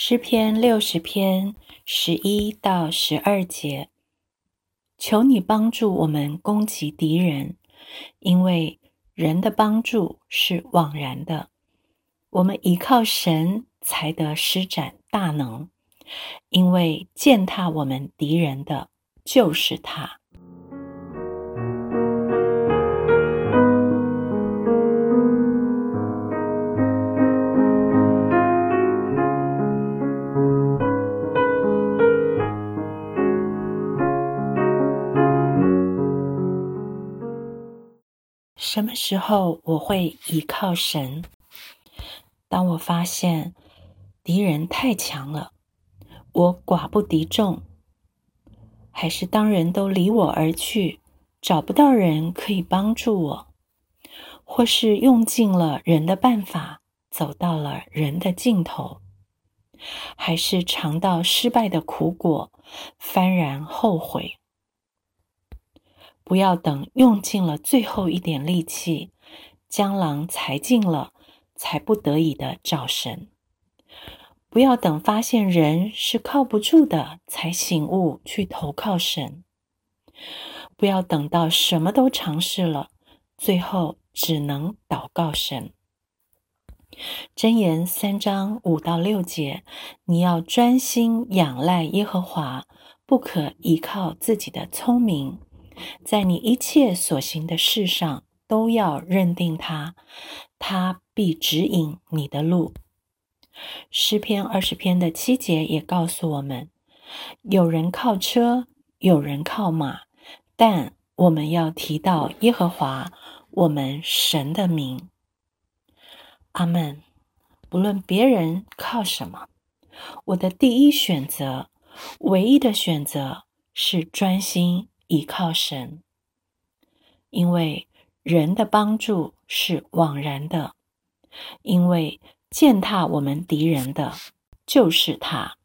诗篇六十篇十一到十二节，求你帮助我们攻击敌人，因为人的帮助是枉然的。我们依靠神才得施展大能，因为践踏我们敌人的就是他。什么时候我会依靠神？当我发现敌人太强了，我寡不敌众；还是当人都离我而去，找不到人可以帮助我；或是用尽了人的办法，走到了人的尽头；还是尝到失败的苦果，幡然后悔？不要等用尽了最后一点力气，江郎才尽了，才不得已的找神。不要等发现人是靠不住的，才醒悟去投靠神。不要等到什么都尝试了，最后只能祷告神。箴言三章五到六节，你要专心仰赖耶和华，不可依靠自己的聪明。在你一切所行的事上，都要认定他，他必指引你的路。诗篇二十篇的七节也告诉我们：有人靠车，有人靠马，但我们要提到耶和华，我们神的名。阿门。不论别人靠什么，我的第一选择，唯一的选择是专心。依靠神，因为人的帮助是枉然的，因为践踏我们敌人的就是他。